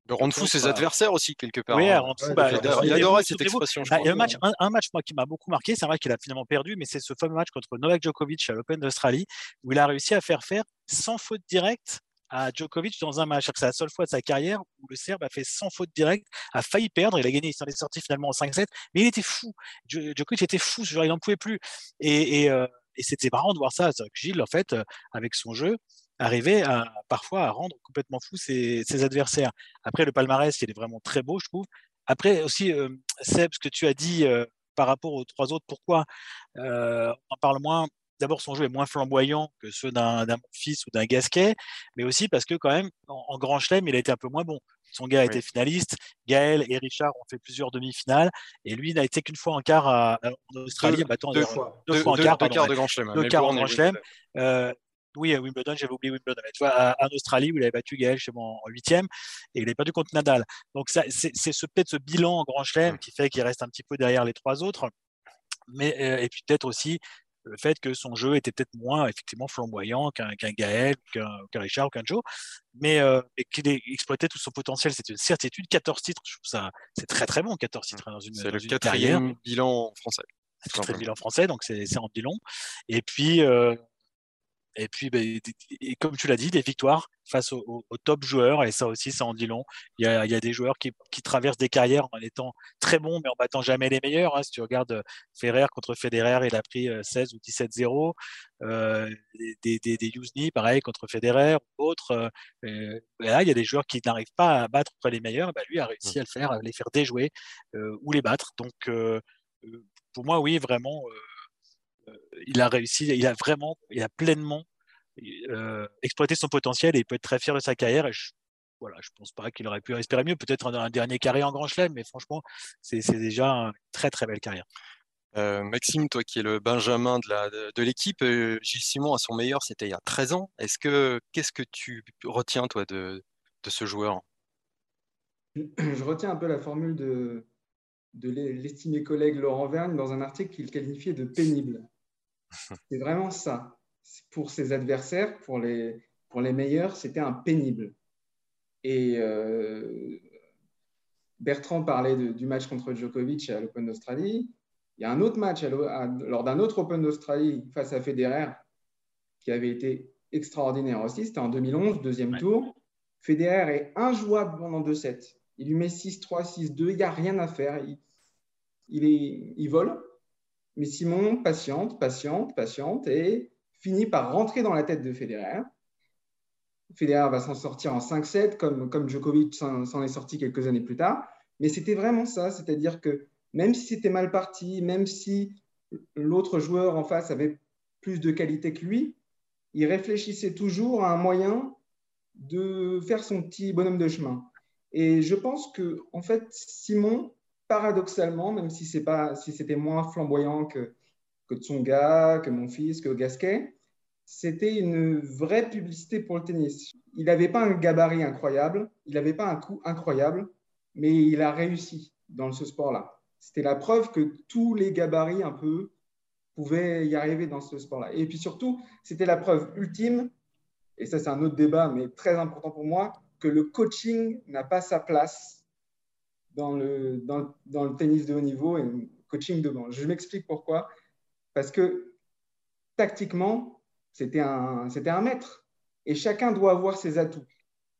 De rendre fou ses adversaires aussi, quelque part. Oui, hein. fou, bah, il adorait cette expression. Ah, un, match, un, match moi, qui m'a beaucoup marqué, c'est vrai qu'il a finalement perdu, mais c'est ce fameux match contre Novak Djokovic à l'Open d'Australie, où il a réussi à faire faire sans faute directe à Djokovic dans un match. C'est la seule fois de sa carrière où le Serbe a fait sans faute directe, a failli perdre. Il a gagné, il s'en est sorti finalement en 5-7, mais il était fou. Djokovic était fou, il n'en pouvait plus. Et, et, euh, et c'était marrant de voir ça. Gilles, en fait, euh, avec son jeu, arriver à, parfois à rendre complètement fou ses, adversaires. Après, le palmarès, il est vraiment très beau, je trouve. Après aussi, euh, Seb, ce que tu as dit par rapport aux trois autres, pourquoi on en parle moins? D'abord, son jeu est moins flamboyant que ceux d'un fils ou d'un Gasquet, mais aussi parce que quand même, en, Grand Chelem, il a été un peu moins bon. Son gars a été finaliste. Gaël et Richard ont fait plusieurs demi-finales. Et lui n'a été qu'une fois en quart en Australie. Deux, deux, fois. deux, fois en quart, de Grand Chelem. Deux quarts en Grand Chelem. Euh, oui, à Wimbledon, j'avais oublié Wimbledon. tu vois, en Australie, où il avait battu Gaël chez moi en huitième et il n'avait pas dû contre Nadal. Donc, c'est ce, peut-être ce bilan en Grand Chelem qui fait qu'il reste un petit peu derrière les trois autres. Mais, euh, et puis peut-être aussi le fait que son jeu était peut-être moins effectivement flamboyant qu'un Gaël, qu'un Richard ou qu'un Joe, mais, euh, qu'il exploitait tout son potentiel. C'est une certitude. 14 titres, je trouve ça, c'est très très bon, 14 titres dans une, C'est le quatrième bilan français. C'est le quatrième bilan français, donc c'est en bilan. Et puis, euh, et puis, bah, et comme tu l'as dit, des victoires face aux, top joueurs, et ça aussi, ça en dit long. Il y a, il y a des joueurs qui, qui, traversent des carrières en étant très bons, mais en battant jamais les meilleurs. Hein. Si tu regardes euh, Ferrer contre Federer, il a pris 16 euh, ou 17-0. Euh, des, des, des Yuzny, pareil, contre Federer ou autres. Euh, là, il y a des joueurs qui n'arrivent pas à battre les meilleurs. Bah, lui a réussi mmh. à le faire, à les faire déjouer euh, ou les battre. Donc, pour moi, oui, vraiment il a réussi, il a vraiment, il a pleinement euh, exploité son potentiel et il peut être très fier de sa carrière. Et je, voilà, je pense pas qu'il aurait pu espérer mieux. Peut-être un, dernier carré en Grand Chelem, mais franchement, c'est déjà une très très belle carrière. Euh, Maxime, toi qui es le Benjamin de l'équipe, de, euh, Gilles Simon à son meilleur, c'était il y a 13 ans. Est-ce que qu'est-ce que tu retiens toi de, de ce joueur? Je retiens un peu la formule de, de l'estimé collègue Laurent Vergne dans un article qu'il qualifiait de pénible. (laughs) C'est vraiment ça. Pour ses adversaires, pour les, pour les meilleurs, c'était un pénible. Et euh, Bertrand parlait du match contre Djokovic à l'Open d'Australie. Il y a un autre match lors d'un autre Open d'Australie face à Federer qui avait été extraordinaire aussi. C'était en 2011, deuxième tour. Federer est injouable pendant deux sets. Il lui met 6-3, 6-2, il n'y a rien à faire. Il, il, est, il vole. Mais Simon patiente, patiente, patiente et finit par rentrer dans la tête de Federer. Federer va s'en sortir en 5-7, comme, comme Djokovic s'en est sorti quelques années plus tard. Mais c'était vraiment ça, c'est-à-dire que même si c'était mal parti, même si l'autre joueur en face avait plus de qualité que lui, il réfléchissait toujours à un moyen de faire son petit bonhomme de chemin. Et je pense que, en fait, Simon paradoxalement, même si c'est pas, si c'était moins flamboyant que, que Tsonga, que mon fils, que Gasquet, c'était une vraie publicité pour le tennis. Il n'avait pas un gabarit incroyable, il n'avait pas un coup incroyable, mais il a réussi dans ce sport-là. C'était la preuve que tous les gabarits un peu pouvaient y arriver dans ce sport-là. Et puis surtout, c'était la preuve ultime, et ça c'est un autre débat, mais très important pour moi, que le coaching n'a pas sa place dans le, tennis de haut niveau et coaching de banc. Je m'explique pourquoi. Parce que tactiquement, c'était un, un maître. Et chacun doit avoir ses atouts.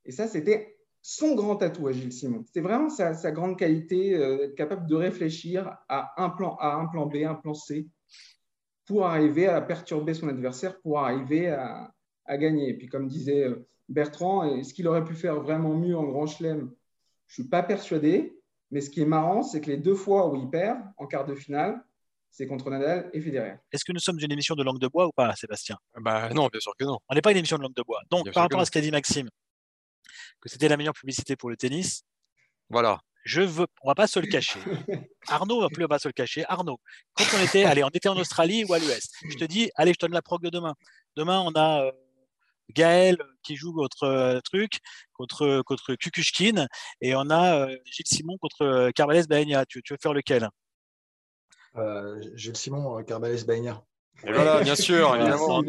Et ça, c'était son grand atout à Gilles Simon. C'était vraiment sa, grande qualité, euh, capable de réfléchir à un plan A, un plan B, un plan C, pour arriver à perturber son adversaire, pour arriver à, à gagner. Et puis, comme disait euh, Bertrand, est-ce qu'il aurait pu faire vraiment mieux en Grand Chelem Je ne suis pas persuadé. Mais ce qui est marrant, c'est que les deux fois où il perd en quart de finale, c'est contre Nadal et Federer. Est-ce que nous sommes une émission de langue de bois ou pas, Sébastien? Bah non, bien sûr que non. On n'est pas une émission de langue de bois. Donc, par rapport à ce qu'a dit Maxime, que c'était la meilleure publicité pour le tennis. Voilà. Je veux, on va pas se le cacher. (laughs) Arnaud, va plus, on va pas se le cacher. Arnaud, quand on était, allez, on était en Australie ou à l'US. Je te dis, allez, je te donne la prog de demain. Demain, on a euh, Gaël qui joue contre euh, truc, contre, contre Kukushkin, et on a euh, Gilles Simon contre euh, Carbales Baena. Tu, veux faire lequel? Gilles Simon, Carbales Baena. Voilà, (laughs) bien sûr, évidemment.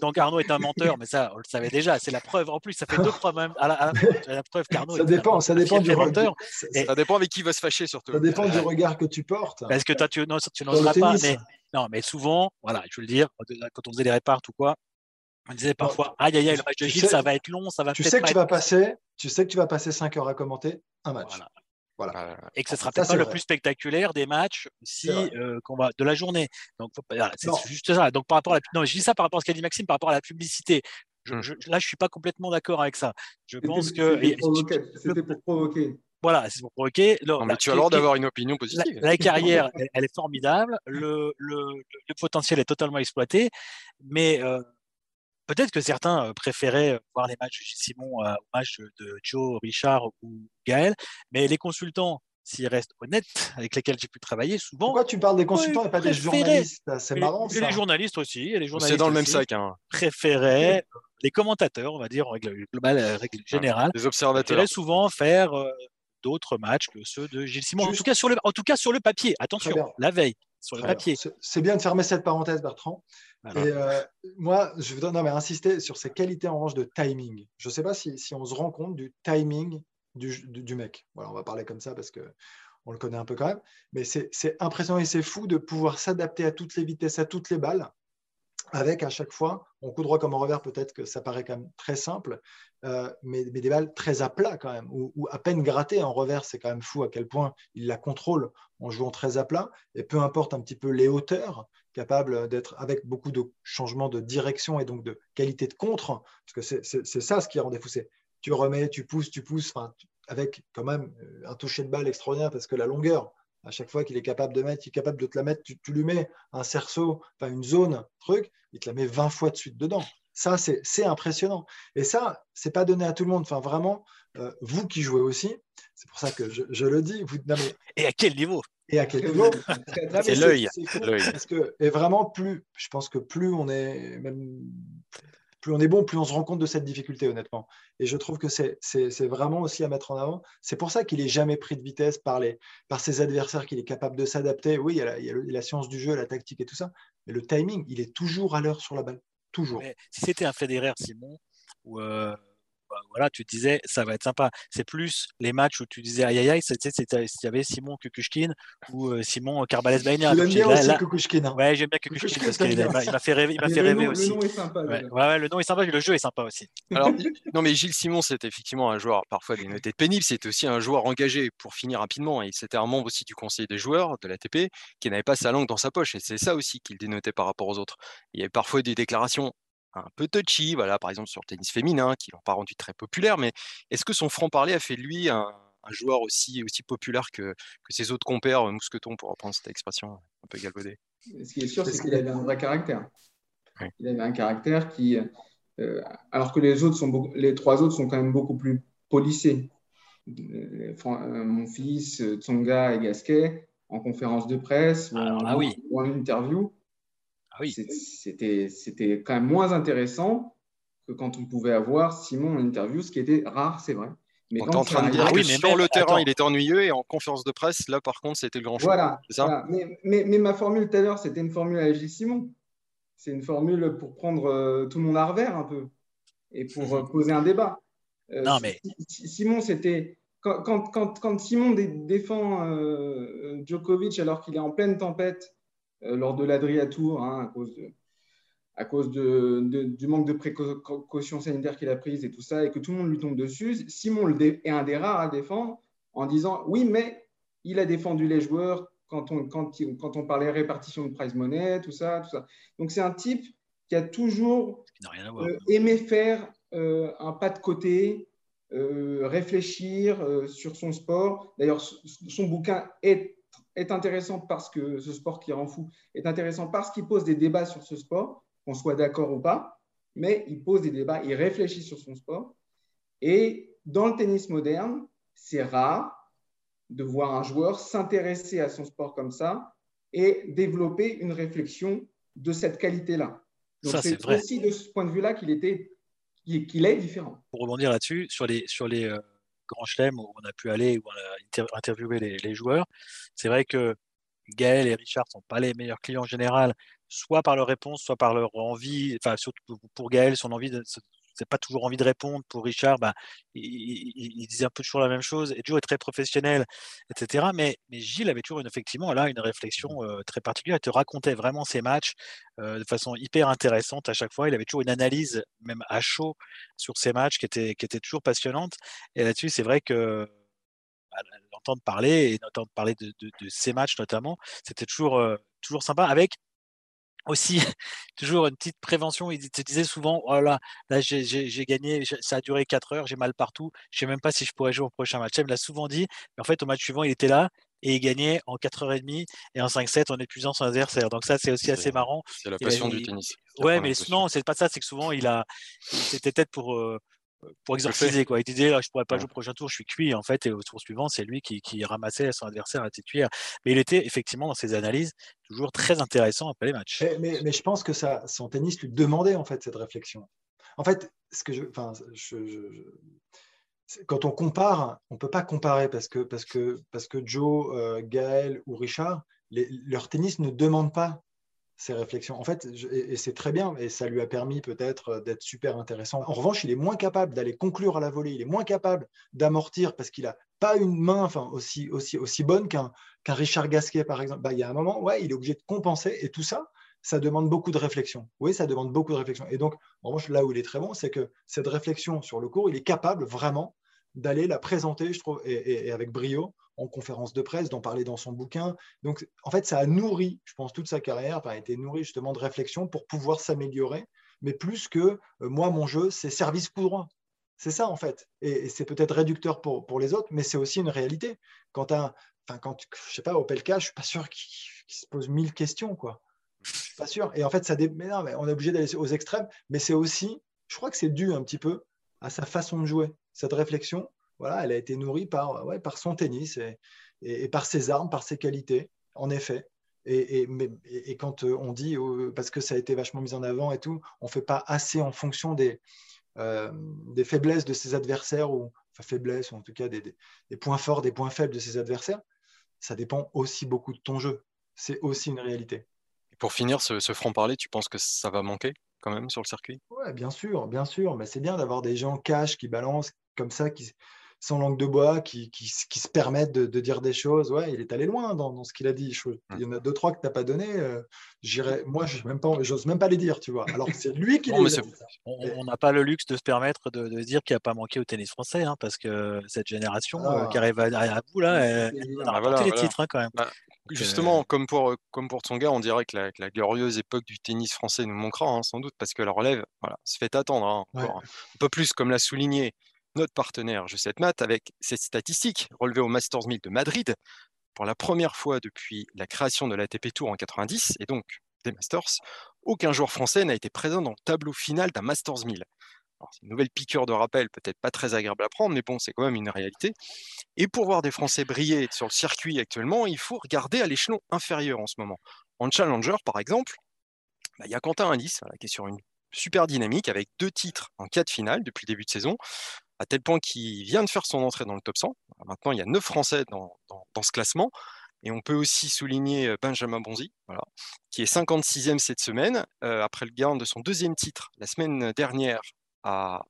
Donc, Arnaud est un menteur, mais ça, on le savait déjà. C'est la preuve. En plus, ça fait deux preuves même. À la, preuve qu'Arnaud ça dépend, ça dépend du menteur. Ça, dépend avec qui va se fâcher surtout. Ça dépend du regard que tu portes. Parce que toi, tu, tu n'oseras pas. Mais, non, mais souvent, voilà, je veux le dire, quand on faisait les réparts ou quoi, on disait parfois, aïe aïe aïe, le match de Gilles, ça va être long, ça va tu sais que tu vas passer, Tu sais que tu vas passer 5 heures à commenter un match. Voilà. Et que ce sera peut-être pas le plus spectaculaire des matchs si, euh, qu'on va, de la journée. Donc, c'est juste ça. Donc, par rapport à la, non, je dis ça par rapport à ce qu'a dit Maxime, par rapport à la publicité. Mmh. là, je suis pas complètement d'accord avec ça. Je pense que c'était pour provoquer. Voilà, c'est pour provoquer. Non, mais tu as droit d'avoir une opinion positive. La, carrière, (laughs) elle, est formidable. Le, le, le, potentiel est totalement exploité. Mais euh, peut-être que certains euh, préféraient euh, voir les matchs de Simon euh, aux matchs de Joe, Richard ou Gaël. Mais les consultants, s'ils restent honnêtes, avec lesquels j'ai pu travailler, souvent. Pourquoi tu parles des consultants et pas des journalistes? C'est marrant. Et les journalistes aussi. C'est dans le même sac. Hein. Préféraient les commentateurs, on va dire en règle globale, règle générale. Les observateurs. souvent faire d'autres matchs que ceux de Gilles Simon. En, tout cas sur le, en tout cas, sur le papier. Attention, la veille, sur le papier. C'est bien de fermer cette parenthèse, Bertrand. Et euh, moi, je voudrais non, mais insister sur ses qualités en revanche de timing. Je ne sais pas si, si, on se rend compte du timing du, du, mec. Voilà, on va parler comme ça parce que on le connaît un peu quand même. Mais c'est impressionnant et c'est fou de pouvoir s'adapter à toutes les vitesses, à toutes les balles avec à chaque fois, en coup droit comme en revers, peut-être que ça paraît quand même très simple, euh, mais, des balles très à plat quand même, ou, à peine grattées en revers, c'est quand même fou à quel point il la contrôle en jouant très à plat, et peu importe un petit peu les hauteurs, capable d'être avec beaucoup de changements de direction et donc de qualité de contre, parce que c'est ça ce qui rend des fou, tu remets, tu pousses, tu pousses, avec quand même un toucher de balle extraordinaire, parce que la longueur, à chaque fois qu'il est capable de mettre, il est capable de te la mettre, tu, lui mets un cerceau, enfin une zone, truc, il te la met 20 fois de suite dedans. Ça, c'est impressionnant. Et ça, c'est pas donné à tout le monde. Enfin, vraiment, euh, vous qui jouez aussi, c'est pour ça que je, le dis. Vous, et à quel niveau? Et à quel niveau? C'est l'œil. Et vraiment, plus, je pense que plus on est, même plus on est bon, plus on se rend compte de cette difficulté, honnêtement. Et je trouve que c'est vraiment aussi à mettre en avant. C'est pour ça qu'il n'est jamais pris de vitesse par, ses adversaires, qu'il est capable de s'adapter. Oui, il y, a la, science du jeu, la tactique et tout ça, mais le timing, il est toujours à l'heure sur la balle. Toujours. si c'était un Federer, Simon, ou euh, voilà, tu te disais, ça va être sympa. C'est plus les matchs où tu disais aïe aïe aïe, c'était s'il y avait Simon Kukushkin ou euh, Simon Carbales Baïna. J'aime bien aussi Kukushkin. Hein. Ouais, j'aime bien Kukushkin parce qu'il m'a fait rêver, il m'a fait rêver aussi. Le nom est sympa. Ouais, ouais, le nom est sympa, le jeu est sympa aussi. Alors, non, mais Gilles Simon, c'était effectivement un joueur parfois dénoté pénible, c'était aussi un joueur engagé pour finir rapidement. Et c'était un membre aussi du conseil des joueurs de l'ATP qui n'avait pas sa langue dans sa poche. Et c'est ça aussi qu'il dénotait par rapport aux autres. Il y avait parfois des déclarations un peu touchy, voilà, par exemple sur le tennis féminin, qui l'ont pas rendu très populaire, mais est-ce que son franc-parler a fait de lui un, joueur aussi, aussi populaire que, que ses autres compères, euh, mousquetons, pour reprendre cette expression un peu galvaudée? Ce qui est sûr, c'est qu'il avait un vrai caractère. Il avait un caractère qui, euh, alors que les, autres sont les trois autres sont quand même beaucoup plus polissés. Euh, mon fils, Tsonga et Gasquet, en conférence de presse ah oui. ou en interview, ah c'était quand même moins intéressant que quand on pouvait avoir Simon en interview, ce qui était rare, c'est vrai. Mais on est en train de dire ah que sur le terrain, il était ennuyeux et en conférence de presse, là, par contre, c'était le grand voilà, Ça Mais, mais, ma formule tout à l'heure, c'était une formule à Gilles Simon. C'est une formule pour prendre euh, tout le monde à revers un peu et pour euh, poser un débat. Euh, non, mais... Simon, c'était. Quand, quand, quand, Simon défend Djokovic alors qu'il est en pleine tempête lors de l'Adriatour hein, à cause, de, à cause de, du manque de précautions sanitaires qu'il a prises et tout ça, et que tout le monde lui tombe dessus. Simon est un des rares à défendre en disant oui, mais il a défendu les joueurs quand on, quand, quand on parlait répartition de prize money, tout ça, tout ça. Donc c'est un type qui a toujours euh, aimé faire euh, un pas de côté, réfléchir sur son sport. D'ailleurs, son bouquin est est intéressant parce que ce sport qui rend fou est intéressant parce qu'il pose des débats sur ce sport, qu'on soit d'accord ou pas, mais il pose des débats, il réfléchit sur son sport. Et dans le tennis moderne, c'est rare de voir un joueur s'intéresser à son sport comme ça et développer une réflexion de cette qualité-là. Donc c'est aussi de ce point de vue-là qu'il était qu'il est différent. Pour rebondir là-dessus, sur les, sur les, euh, Grand Chelem où on a pu aller, où on a interviewé les, joueurs. C'est vrai que Gaël et Richard sont pas les meilleurs clients en général, soit par leur réponse, soit par leur envie, enfin surtout pour Gaël, son envie de, c'est pas toujours envie de répondre. Pour Richard, bah, il, disait un peu toujours la même chose. Et Joe est très professionnel, etc. Mais, mais Gilles avait toujours une, effectivement là une réflexion euh, très particulière. Il te racontait vraiment ses matchs euh, de façon hyper intéressante à chaque fois. Il avait toujours une analyse, même à chaud, sur ses matchs qui était, qui était toujours passionnante. Et là-dessus, c'est vrai que bah, l'entendre parler et d'entendre parler de, de, ces matchs notamment, c'était toujours, euh, toujours sympa avec aussi (laughs) toujours une petite prévention. Il te disait souvent oh là, là j'ai gagné, ça a duré 4 heures, j'ai mal partout, je sais même pas si je pourrais jouer au prochain match. Il me l'a souvent dit, mais en fait, au match suivant, il était là et il gagnait en 4h30 et en 5-7 en épuisant son adversaire. Donc, ça, c'est aussi assez marrant. C'est la passion du tennis. Ouais, mais non, c'est pas ça, c'est que souvent, il a. C'était peut-être pour. Euh, pour exorciser quoi. Il disait là, je pourrais pas jouer au prochain tour, je suis cuit en fait et au tour suivant c'est lui qui, qui, ramassait son adversaire à tête Mais il était effectivement dans ses analyses toujours très intéressant après les matchs. Mais, mais, je pense que ça, son tennis lui demandait en fait cette réflexion. En fait, ce que je, enfin, je, quand on compare, on peut pas comparer parce que parce que parce que Joe, euh, Gaël ou Richard, leur tennis ne demande pas ces réflexions. En fait, et, c'est très bien, et ça lui a permis peut-être euh, d'être super intéressant. En revanche, il est moins capable d'aller conclure à la volée, il est moins capable d'amortir parce qu'il n'a pas une main aussi, aussi bonne qu'un Richard Gasquet, par exemple. Bah, il y a un moment, ouais, il est obligé de compenser, et tout ça, ça demande beaucoup de réflexion. Oui, ça demande beaucoup de réflexion. Et donc, en revanche, là où il est très bon, c'est que cette réflexion sur le cours, il est capable vraiment d'aller la présenter, je trouve, et avec brio, en conférence de presse, d'en parler dans son bouquin. Donc, en fait, ça a nourri, je pense, toute sa carrière, a été nourri justement de réflexion pour pouvoir s'améliorer. Mais plus que euh, moi, mon jeu, c'est service coup droit. C'est ça, en fait. Et, c'est peut-être réducteur pour, pour, les autres, mais c'est aussi une réalité. Quand, un, quand je sais pas, Opelka, je ne suis pas sûr qu'il se pose mille questions, quoi. Je suis pas sûr. Et en fait, ça mais non, mais on est obligé d'aller aux extrêmes, mais c'est aussi, je crois que c'est dû un petit peu à sa façon de jouer. Cette réflexion, voilà, elle a été nourrie par, ouais, par son tennis et, par ses armes, par ses qualités, en effet. Et, et, quand euh, on dit, euh, parce que ça a été vachement mis en avant et tout, on ne fait pas assez en fonction des, euh, des faiblesses de ses adversaires, ou enfin faiblesses, ou en tout cas des, des, points forts, des points faibles de ses adversaires, ça dépend aussi beaucoup de ton jeu. C'est aussi une réalité. pour finir, ce, ce franc-parler, tu penses que ça va manquer quand même sur le circuit? Oui, bien sûr, bien sûr. Mais c'est bien d'avoir des gens cash qui balancent comme ça, qui, sans langue de bois, qui, qui, se permettent de, dire des choses. Ouais, il est allé loin dans, ce qu'il a dit. Mmh. Il y en a deux, trois que tu n'as pas donné. Euh, moi, je n'ose même, pas, même pas les dire, tu vois. Alors que c'est lui qui les On n'a pas le luxe de se permettre de, de dire qu'il n'a pas manqué au tennis français, hein, parce que cette génération euh, qui ah. arrive à, bout, là, elle, a ah, les titres hein, quand même. Bah, justement, comme pour, comme pour Tsonga, on dirait que la, glorieuse époque du tennis français nous manquera, hein, sans doute, parce que la relève voilà, se fait attendre encore, un peu plus, comme l'a souligné notre partenaire G7 Math avec cette statistique relevée au Masters 1000 de Madrid pour la première fois depuis la création de l'ATP Tour en 90 et donc des Masters, aucun joueur français n'a été présent dans le tableau final d'un Masters 1000. C'est une nouvelle piqûre de rappel, peut-être pas très agréable à prendre, mais bon, c'est quand même une réalité. Et pour voir des Français briller sur le circuit actuellement, il faut regarder à l'échelon inférieur en ce moment. En Challenger, par exemple, bah, il y a Quentin Indice qui est sur une super dynamique avec deux titres en quatre finales depuis début de saison à tel point qu'il vient de faire son entrée dans le top 100. Maintenant, il y a 9 Français dans, ce classement. Et on peut aussi souligner euh, Benjamin Bonzi, qui est 56e cette semaine, euh, après le gain de son deuxième titre la semaine dernière à,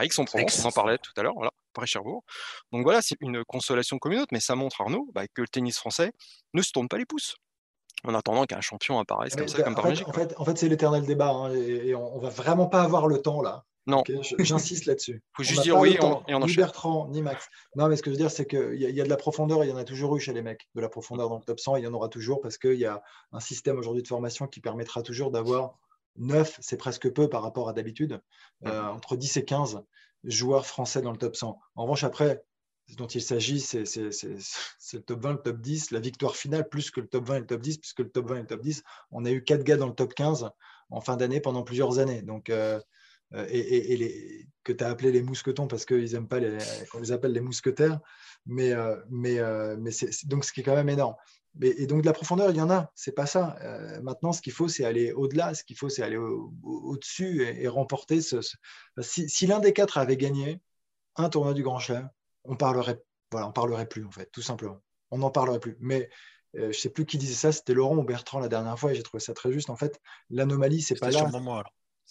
Aix-en-Provence. On en parlait tout à l'heure, voilà, après Cherbourg. Donc voilà, c'est une consolation comme une autre, mais ça montre, Arnaud, bah, que le tennis français ne se tourne pas les pouces en attendant qu'un champion apparaisse comme ça, comme par magique. En fait, en fait c'est l'éternel débat, hein, et, on, ne va vraiment pas avoir le temps là non. J'insiste là-dessus. Il (laughs) faut juste dire oui et on Ni Bertrand, ni Max. Non, mais ce que je veux dire, c'est qu'il y, y, a de la profondeur, il y en a toujours eu chez les mecs. De la profondeur dans le top 100, il y en aura toujours parce qu'il y a un système aujourd'hui de formation qui permettra toujours d'avoir 9, c'est presque peu par rapport à d'habitude, euh, entre 10 et 15 joueurs français dans le top 100. En revanche, après, ce dont il s'agit, c'est le top 20, le top 10, la victoire finale, plus que le top 20 et le top 10, puisque le top 20 et le top 10, on a eu 4 gars dans le top 15 en fin d'année pendant plusieurs années. Donc, euh, euh, et, les, que tu as appelé les mousquetons parce qu'ils n'aiment pas qu'on les appelle les mousquetaires. Mais, euh, mais, euh, mais c'est, donc ce qui est quand même énorme. et donc de la profondeur, il y en a, c'est pas ça. maintenant, ce qu'il faut, c'est aller au-delà, ce qu'il faut, c'est aller au, dessus et, remporter ce. Si, l'un des quatre avait gagné un tournoi du Grand Chelem, on parlerait, voilà, on parlerait plus en fait, tout simplement. On n'en parlerait plus. Mais je sais plus qui disait ça, c'était Laurent ou Bertrand la dernière fois, et j'ai trouvé ça très juste. En fait, l'anomalie, c'est pas là. Moi,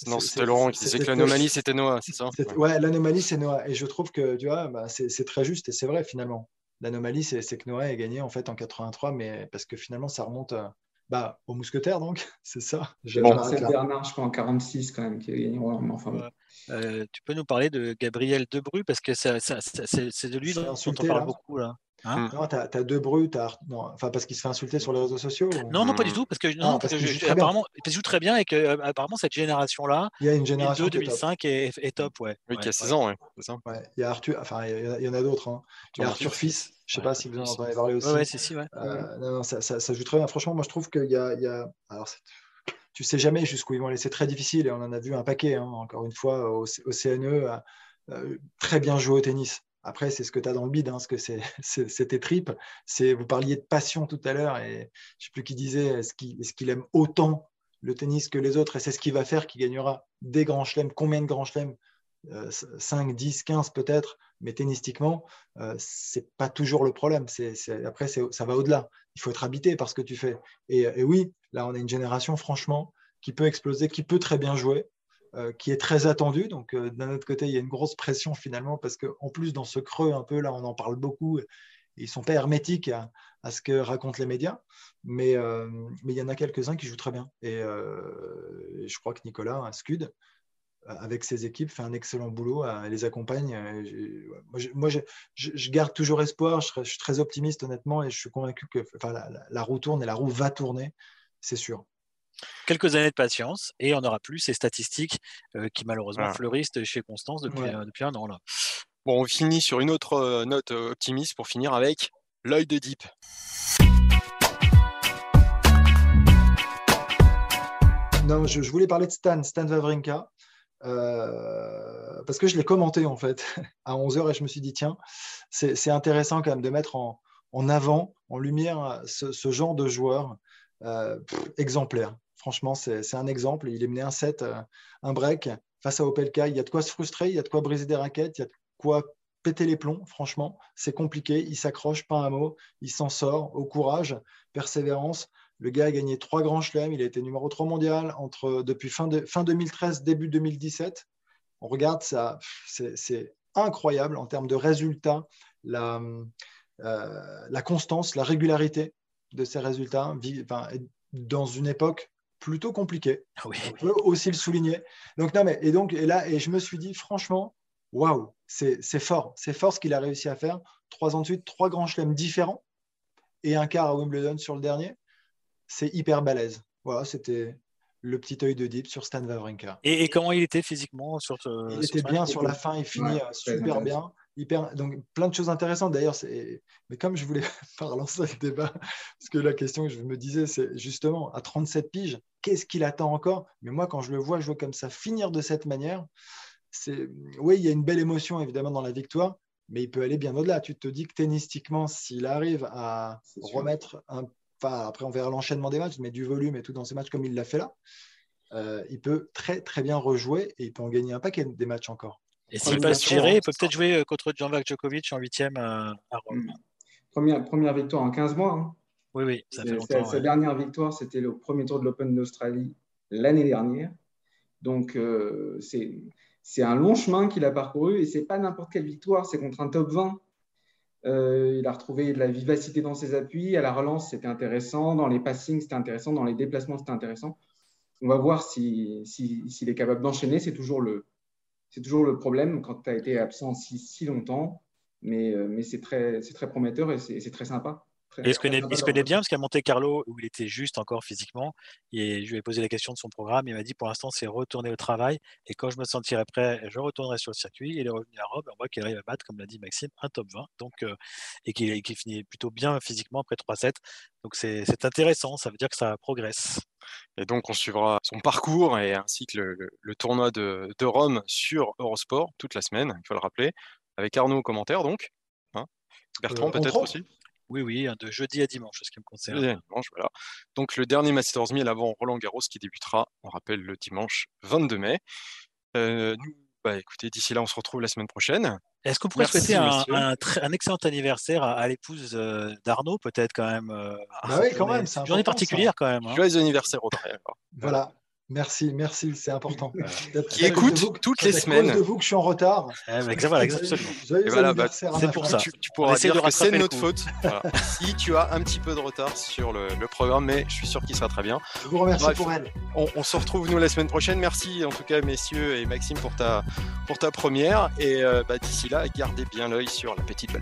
non, c'était Laurent qui disait que l'anomalie, c'était Noah, c'est ça Ouais, l'anomalie, c'est Noah. Et je trouve que, tu vois, bah, c'est très juste et c'est vrai finalement. L'anomalie, c'est que Noah ait gagné en fait en 83, mais parce que finalement, ça remonte bah, aux mousquetaires, donc, (laughs) c'est ça. c'est Bernard, je crois, en 46 quand même, qui a gagné. Enfin, euh, tu peux nous parler de Gabriel Debru, parce que c'est de lui dont on parle beaucoup là. Hein non, t'as as deux bruts, enfin parce qu'il se fait insulter sur les réseaux sociaux. Non, non, pas du tout, parce que, non, parce, que apparemment, il joue très bien et que euh, apparemment cette génération-là, il y a une génération 2002, 2005 est, est, top, ouais. Oui, qui a 16 ans, ouais. Il y a Arthur, enfin il y, en a d'autres. Hein. Il y a Arthur Fils, je sais pas si vous en avez parlé aussi. Ouais, c'est si, ouais. Euh, non, non, ça, ça, joue très bien. Franchement, moi je trouve qu'il y a, il y a... alors tu sais jamais jusqu'où ils vont aller. C'est très difficile et on en a vu un paquet, hein, encore une fois, au, au CNE, euh, très bien joué au tennis. Après, c'est ce que tu as dans le bide, hein, ce que c'est (laughs) tes tripes. Vous parliez de passion tout à l'heure, et je ne sais plus qui disait est-ce qu'il aime autant le tennis que les autres, et c'est ce qui va faire qu'il gagnera des grands chelems. Combien de grands chelems 5, 10, 15 peut-être, mais tennistiquement, euh, ce n'est pas toujours le problème. après, ça va au-delà. Il faut être habité par ce que tu fais. et, oui, là, on a une génération, franchement, qui peut exploser, qui peut très bien jouer. Euh, qui est très attendu. Donc, euh, d'un autre côté, il y a une grosse pression finalement, parce qu'en plus, dans ce creux un peu, là, on en parle beaucoup, ils sont pas hermétiques à, ce que racontent les médias, mais, euh, mais il y en a quelques-uns qui jouent très bien. Et, je crois que Nicolas Scud, avec ses équipes, fait un excellent boulot, elle les accompagne. Moi, je, garde toujours espoir, je, suis très optimiste honnêtement, et je suis convaincu que la, la roue tourne et la roue va tourner, c'est sûr quelques années de patience et on n'aura plus ces statistiques euh, qui malheureusement fleurissent chez Constance depuis, depuis un an. Là. Bon, on finit sur une autre euh, note euh, optimiste pour finir avec l'œil de Deep. Non, je, voulais parler de Stan, Stan Wawrinka, parce que je l'ai commenté en fait (laughs) à 11h et je me suis dit, tiens, c'est intéressant quand même de mettre en, en avant, en lumière, ce, genre de joueur exemplaire. Franchement, c'est un exemple. Il est mené un set, euh, un break face à Opelka. Il y a de quoi se frustrer, il y a de quoi briser des raquettes, il y a de quoi péter les plombs. Franchement, c'est compliqué. Il s'accroche, pas un mot. Il s'en sort au courage, persévérance. Le gars a gagné trois grands chelems. Il a été numéro 3 mondial entre, depuis fin, de, fin 2013, début 2017. On regarde ça, c'est incroyable en termes de résultats, la, euh, la constance, la régularité de ces résultats. Dans une époque plutôt compliqué. Ah On peut aussi le souligner. Donc, non, mais, et donc, et là, et je me suis dit, franchement, waouh, c'est fort. C'est fort ce qu'il a réussi à faire. Trois ans de suite, trois grands chelems différents et un quart à Wimbledon sur le dernier. C'est hyper balèze. Voilà, c'était le petit œil de Deep sur Stan Wawrinka. Et, comment il était physiquement sur Il était bien sur la fin, il finit euh, super bien donc plein de choses intéressantes. D'ailleurs, mais comme je voulais (laughs) pas relancer le débat, parce que la question que je me disais, c'est justement à 37 piges, qu'est-ce qu'il attend encore? Mais moi, quand je le vois jouer comme ça, finir de cette manière, c'est oui, il y a une belle émotion évidemment dans la victoire, mais il peut aller bien au-delà. Tu te dis que tennistiquement, s'il arrive à remettre un, enfin après on verra l'enchaînement des matchs, mais du volume et tout dans ces matchs comme il l'a fait là, euh, il peut très très bien rejouer et il peut en gagner un paquet des matchs encore. Et s'il passe gérer, il peut peut-être jouer euh, contre Novak Djokovic en huitième à, Rome. Hmm. Première, première victoire en 15 mois. Hein. Oui, oui, ça fait longtemps. Sa, dernière victoire, c'était le premier tour de l'Open d'Australie l'année dernière. Donc, euh, c'est un long chemin qu'il a parcouru et c'est pas n'importe quelle victoire, c'est contre un top 20. Euh, il a retrouvé de la vivacité dans ses appuis. À la relance, c'était intéressant. Dans les passings, c'était intéressant. Dans les déplacements, c'était intéressant. On va voir s'il si, si, est capable d'enchaîner. C'est toujours le, toujours le problème quand tu as été absent si, si longtemps, mais, euh, mais c'est très, très prometteur et c'est très sympa. Il se connaît, bien parce qu'à Monte Carlo, où il était juste encore physiquement, et je lui ai posé la question de son programme, il m'a dit pour l'instant c'est retourner au travail, et quand je me sentirai prêt, je retournerai sur le circuit. Il est revenu à Rome, on voit qu'il arrive à battre, comme l'a dit Maxime, un top 20, donc, euh, et qu'il finit plutôt bien physiquement après 3-7. Donc c'est intéressant, ça veut dire que ça progresse. Et donc, on suivra son parcours et ainsi que le, tournoi de, Rome sur Eurosport toute la semaine, il faut le rappeler, avec Arnaud au commentaire, donc. Hein. Bertrand, euh, peut-être aussi Oui, oui, de jeudi à dimanche, ce qui me concerne. dimanche, voilà. Donc, le dernier Masters 1000 avant Roland Garros qui débutera, on rappelle, le dimanche 22 mai. Euh, bah, écoutez, d'ici là, on se retrouve la semaine prochaine. Est-ce qu'on pourrait souhaiter un, un, excellent anniversaire à, l'épouse euh, d'Arnaud, peut-être quand même euh, bah oui, quand même, c'est une journée particulière quand même. Hein. Joyeux anniversaire au Voilà. Merci, merci, c'est important. qui écoute toutes les semaines. de vous que je suis en retard. Eh, exactement. voilà, bah, c'est pour ça. Tu, pourras dire que c'est notre faute. (laughs) si tu as un petit peu de retard sur le, programme, mais je suis sûr qu'il sera très bien. Je vous remercie pour elle. On, se retrouve nous la semaine prochaine. Merci en tout cas, messieurs et Maxime, pour ta, pour ta première. Et euh, bah, d'ici là, gardez bien l'œil sur la petite balle